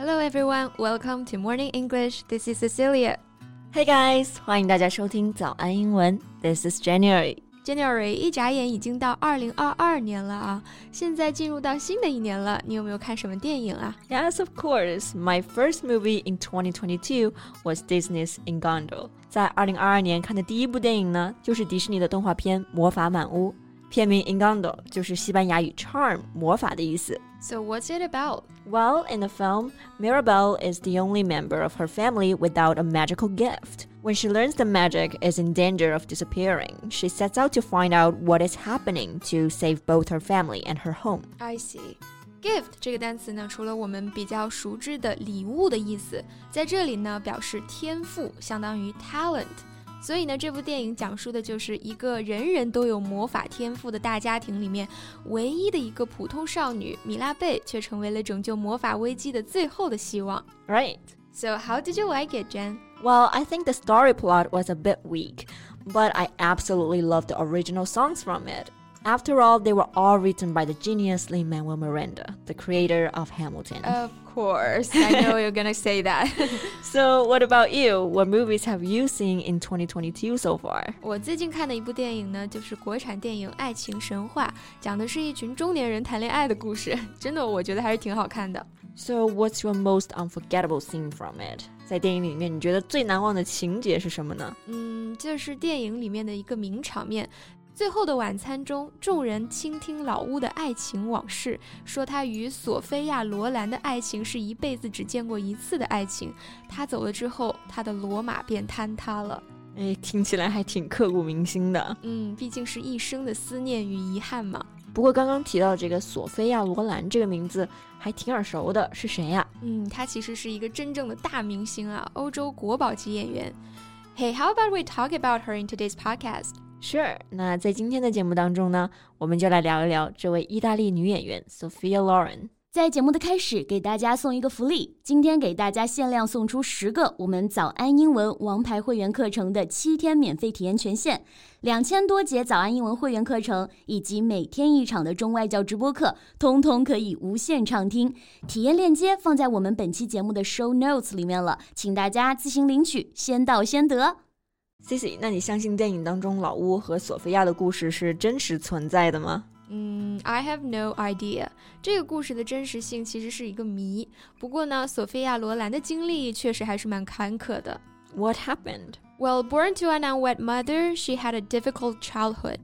Hello everyone, welcome to Morning English. This is Cecilia. Hey guys，欢迎大家收听早安英文。This is January. January 一眨眼已经到二零二二年了啊！现在进入到新的一年了，你有没有看什么电影啊？Yes, of course. My first movie in 2022 was Disney's Encanto. 在二零二二年看的第一部电影呢，就是迪士尼的动画片《魔法满屋》。 片名 *Encanto* 就是西班牙语 charm 魔法的意思。So what's it about? Well, in the film, Mirabel is the only member of her family without a magical gift. When she learns the magic is in danger of disappearing, she sets out to find out what is happening to save both her family and her home. I see. Gift 这个单词呢，除了我们比较熟知的礼物的意思，在这里呢表示天赋，相当于 talent。所以呢，这部电影讲述的就是一个人人都有魔法天赋的大家庭里面，唯一的一个普通少女米拉贝，却成为了拯救魔法危机的最后的希望。Right. So how did you like it, Jen? Well, I think the story plot was a bit weak, but I absolutely loved the original songs from it. After all, they were all written by the genius Lin Manuel Miranda, the creator of Hamilton. Of course, I know you're gonna say that. so, what about you? What movies have you seen in 2022 so far? 我最近看的一部电影呢，就是国产电影《爱情神话》，讲的是一群中年人谈恋爱的故事。真的，我觉得还是挺好看的。So, what's your most unforgettable scene from it? 在电影里面，你觉得最难忘的情节是什么呢？嗯，就是电影里面的一个名场面。 最后的晚餐中，众人倾听老屋的爱情往事，说他与索菲亚·罗兰的爱情是一辈子只见过一次的爱情。他走了之后，他的罗马便坍塌了。哎，听起来还挺刻骨铭心的。嗯，毕竟是一生的思念与遗憾嘛。不过刚刚提到这个索菲亚·罗兰这个名字还挺耳熟的，是谁呀？嗯，她其实是一个真正的大明星啊，欧洲国宝级演员。Hey, how about we talk about her in today's podcast? Sure，那在今天的节目当中呢，我们就来聊一聊这位意大利女演员 Sophia Loren。在节目的开始，给大家送一个福利，今天给大家限量送出十个我们早安英文王牌会员课程的七天免费体验权限，两千多节早安英文会员课程以及每天一场的中外教直播课，通通可以无限畅听。体验链接放在我们本期节目的 show notes 里面了，请大家自行领取，先到先得。Cici，那你相信电影当中老乌和索菲亚的故事是真实存在的吗？嗯，I have no idea。这个故事的真实性其实是一个谜。不过呢，索菲亚·罗兰的经历确实还是蛮坎坷的。What happened? Well, born to an unwed mother, she had a difficult childhood.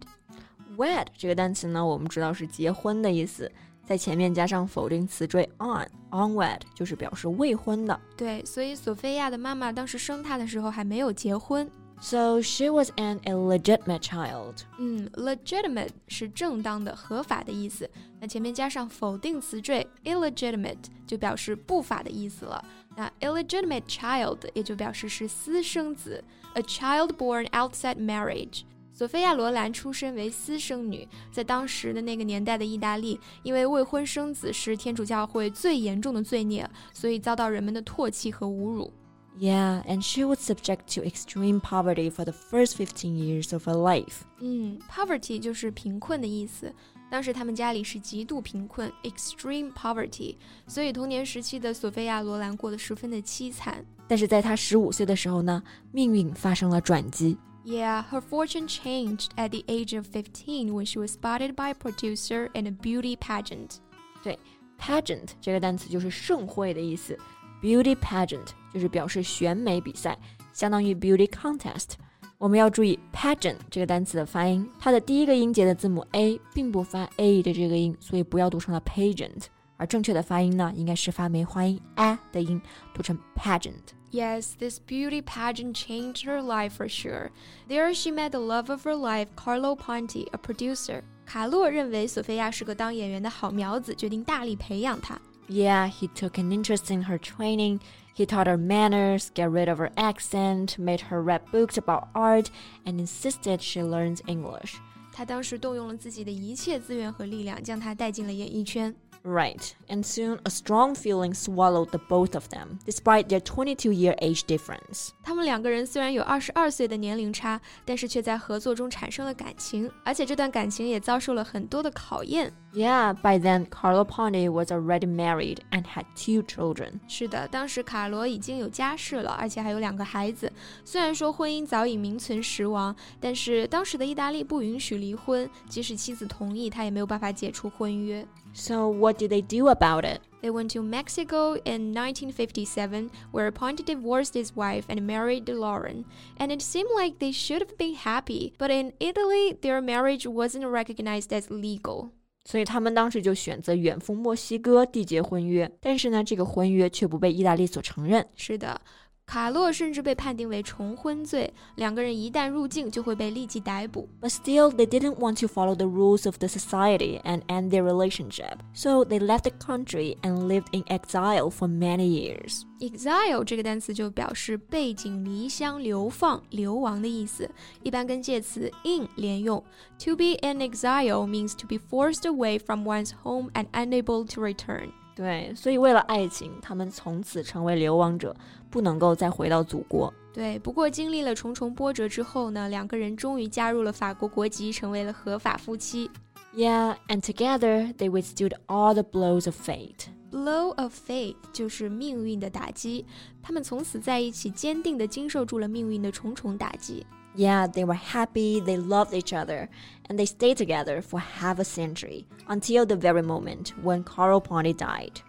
Wed 这个单词呢，我们知道是结婚的意思，在前面加上否定词缀 on，unwed 就是表示未婚的。对，所以索菲亚的妈妈当时生她的时候还没有结婚。So she was an illegitimate child. 嗯，legitimate 是正当的、合法的意思。那前面加上否定词缀 illegitimate 就表示不法的意思了。那 illegitimate child 也就表示是私生子，a child born outside marriage。索菲亚·罗兰出身为私生女，在当时的那个年代的意大利，因为未婚生子是天主教会最严重的罪孽，所以遭到人们的唾弃和侮辱。 Yeah, and she was subject to extreme poverty for the first fifteen years of her life. 嗯，poverty 就是贫困的意思。当时他们家里是极度贫困，extreme poverty，所以童年时期的索菲亚·罗兰过得十分的凄惨。但是在她十五岁的时候呢，命运发生了转机。Yeah, her fortune changed at the age of fifteen when she was spotted by a producer in a beauty pageant. 对，pageant 这个单词就是盛会的意思。Beauty pageant 就是表示选美比赛，相当于 beauty contest。我们要注意 pageant 这个单词的发音，它的第一个音节的字母 a 并不发 a 的这个音，所以不要读成了 pageant。而正确的发音呢，应该是发梅花音 a 的音，读成 pageant。Yes, this beauty pageant changed her life for sure. There she met the love of her life, Carlo Ponti, a producer. 卡洛认为索菲亚是个当演员的好苗子，决定大力培养她。Yeah, he took an interest in her training. He taught her manners, get rid of her accent, made her read books about art, and insisted she learns English. 他当时动用了自己的一切资源和力量，将她带进了演艺圈。 Right, and soon a strong feeling swallowed the both of them, despite their 22-year age difference. 他们两个人虽然有二十二岁的年龄差，但是却在合作中产生了感情，而且这段感情也遭受了很多的考验。Yeah, by then Carlo Ponti was already married and had two children. 是的，当时卡罗已经有家室了，而且还有两个孩子。虽然说婚姻早已名存实亡，但是当时的意大利不允许离婚，即使妻子同意，他也没有办法解除婚约。so, what did they do about it? They went to Mexico in 1957, where Ponti divorced his wife and married Loren. And it seemed like they should have been happy, but in Italy, their marriage wasn't recognized as legal. 所以他们当时就选择远赴墨西哥缔结婚约，但是呢，这个婚约却不被意大利所承认。是的，卡洛甚至被判定为重婚罪，两个人一旦入境就会被立即逮捕。But still, they didn't want to follow the rules of the society and end their relationship, so they left the country and lived in exile for many years. Exile 这个单词就表示背井离乡、流放、流亡的意思，一般跟介词 in 连用。To be in exile means to be forced away from one's home and unable to return. 对，所以为了爱情，他们从此成为流亡者，不能够再回到祖国。对，不过经历了重重波折之后呢，两个人终于加入了法国国籍，成为了合法夫妻。Yeah, and together they withstood all the blows of fate. Blow of fate 就是命运的打击，他们从此在一起，坚定地经受住了命运的重重打击。Yeah, they were happy, they loved each other, and they stayed together for half a century until the very moment when Carlo Ponti died.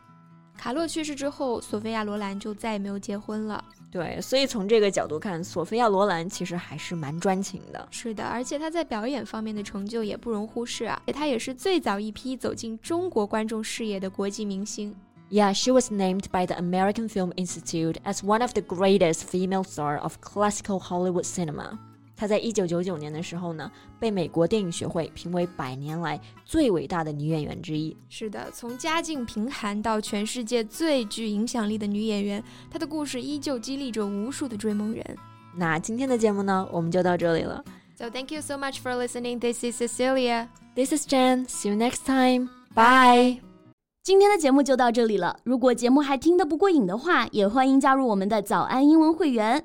卡洛去世之后，索菲亚·罗兰就再也没有结婚了。对，所以从这个角度看，索菲亚·罗兰其实还是蛮专情的。是的，而且她在表演方面的成就也不容忽视啊，她也是最早一批走进中国观众视野的国际明星。Yeah, she was named by the American Film Institute as one of the greatest female stars of classical Hollywood cinema. 她在一九九九年的时候呢，被美国电影学会评为百年来最伟大的女演员之一。是的，从家境贫寒到全世界最具影响力的女演员，她的故事依旧激励着无数的追梦人。那今天的节目呢，我们就到这里了。So thank you so much for listening. This is Cecilia. This is Jen. See you next time. Bye. 今天的节目就到这里了。如果节目还听得不过瘾的话，也欢迎加入我们的早安英文会员。